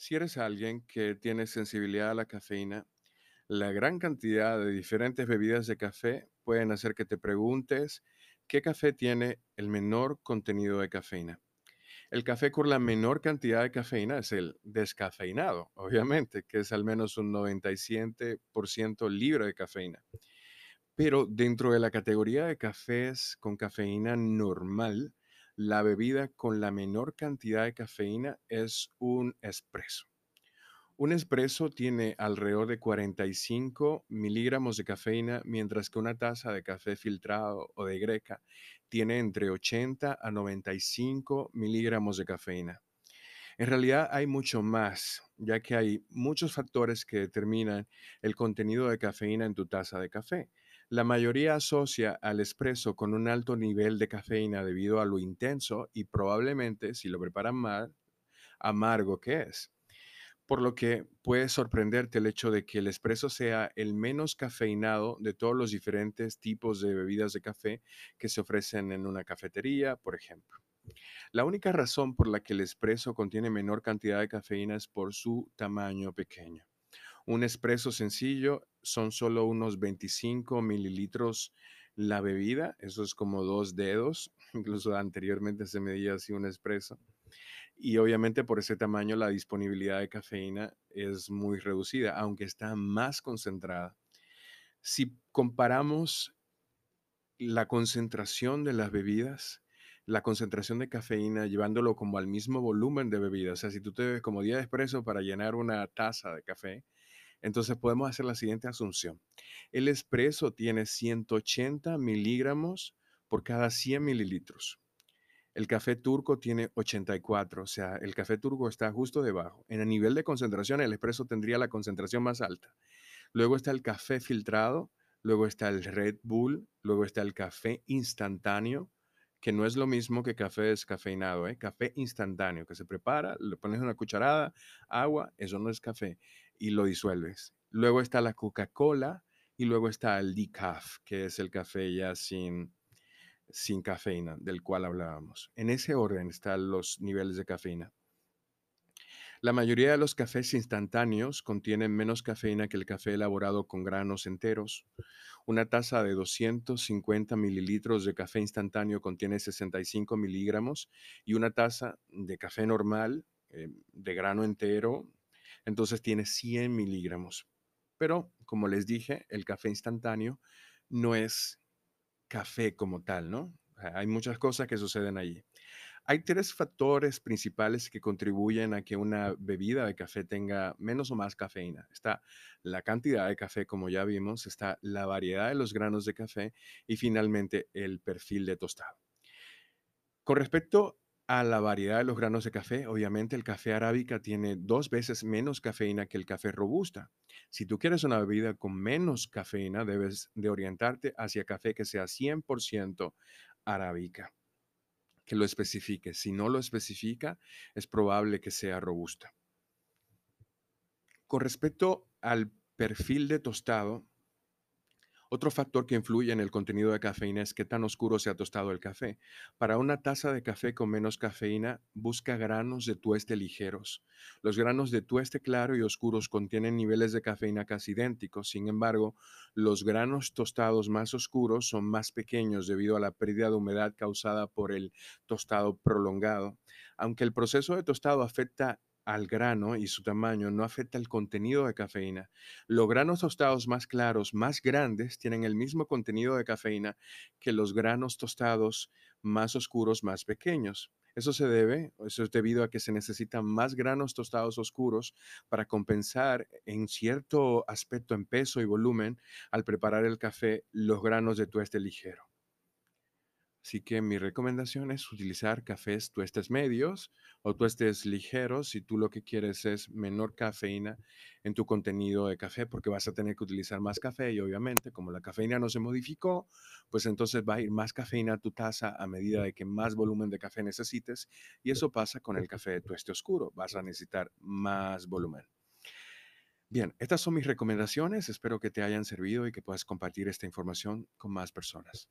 Si eres alguien que tiene sensibilidad a la cafeína, la gran cantidad de diferentes bebidas de café pueden hacer que te preguntes qué café tiene el menor contenido de cafeína. El café con la menor cantidad de cafeína es el descafeinado, obviamente, que es al menos un 97% libre de cafeína. Pero dentro de la categoría de cafés con cafeína normal, la bebida con la menor cantidad de cafeína es un espresso. Un espresso tiene alrededor de 45 miligramos de cafeína, mientras que una taza de café filtrado o de greca tiene entre 80 a 95 miligramos de cafeína. En realidad hay mucho más, ya que hay muchos factores que determinan el contenido de cafeína en tu taza de café. La mayoría asocia al espresso con un alto nivel de cafeína debido a lo intenso y probablemente, si lo preparan mal, amargo que es. Por lo que puede sorprenderte el hecho de que el espresso sea el menos cafeinado de todos los diferentes tipos de bebidas de café que se ofrecen en una cafetería, por ejemplo. La única razón por la que el espresso contiene menor cantidad de cafeína es por su tamaño pequeño. Un espresso sencillo son solo unos 25 mililitros la bebida, eso es como dos dedos, incluso anteriormente se medía así un espresso. Y obviamente por ese tamaño la disponibilidad de cafeína es muy reducida, aunque está más concentrada. Si comparamos la concentración de las bebidas, la concentración de cafeína, llevándolo como al mismo volumen de bebida, o sea, si tú te bebes como 10 espresso para llenar una taza de café, entonces podemos hacer la siguiente asunción. El espresso tiene 180 miligramos por cada 100 mililitros. El café turco tiene 84, o sea, el café turco está justo debajo. En el nivel de concentración, el espresso tendría la concentración más alta. Luego está el café filtrado, luego está el Red Bull, luego está el café instantáneo, que no es lo mismo que café descafeinado, ¿eh? café instantáneo, que se prepara, le pones una cucharada, agua, eso no es café y lo disuelves. Luego está la Coca-Cola y luego está el decaf, que es el café ya sin, sin cafeína, del cual hablábamos. En ese orden están los niveles de cafeína. La mayoría de los cafés instantáneos contienen menos cafeína que el café elaborado con granos enteros. Una taza de 250 mililitros de café instantáneo contiene 65 miligramos y una taza de café normal eh, de grano entero entonces tiene 100 miligramos. Pero, como les dije, el café instantáneo no es café como tal, ¿no? Hay muchas cosas que suceden allí. Hay tres factores principales que contribuyen a que una bebida de café tenga menos o más cafeína. Está la cantidad de café, como ya vimos, está la variedad de los granos de café y finalmente el perfil de tostado. Con respecto a la variedad de los granos de café, obviamente el café arábica tiene dos veces menos cafeína que el café robusta. Si tú quieres una bebida con menos cafeína, debes de orientarte hacia café que sea 100% arábica, que lo especifique. Si no lo especifica, es probable que sea robusta. Con respecto al perfil de tostado, otro factor que influye en el contenido de cafeína es qué tan oscuro se ha tostado el café. Para una taza de café con menos cafeína, busca granos de tueste ligeros. Los granos de tueste claro y oscuros contienen niveles de cafeína casi idénticos. Sin embargo, los granos tostados más oscuros son más pequeños debido a la pérdida de humedad causada por el tostado prolongado. Aunque el proceso de tostado afecta al grano y su tamaño no afecta el contenido de cafeína. Los granos tostados más claros, más grandes, tienen el mismo contenido de cafeína que los granos tostados más oscuros, más pequeños. Eso se debe, eso es debido a que se necesitan más granos tostados oscuros para compensar en cierto aspecto en peso y volumen al preparar el café los granos de tueste ligero. Así que mi recomendación es utilizar cafés tuestes medios o tuestes ligeros si tú lo que quieres es menor cafeína en tu contenido de café porque vas a tener que utilizar más café y obviamente como la cafeína no se modificó, pues entonces va a ir más cafeína a tu taza a medida de que más volumen de café necesites y eso pasa con el café de tueste oscuro, vas a necesitar más volumen. Bien, estas son mis recomendaciones, espero que te hayan servido y que puedas compartir esta información con más personas.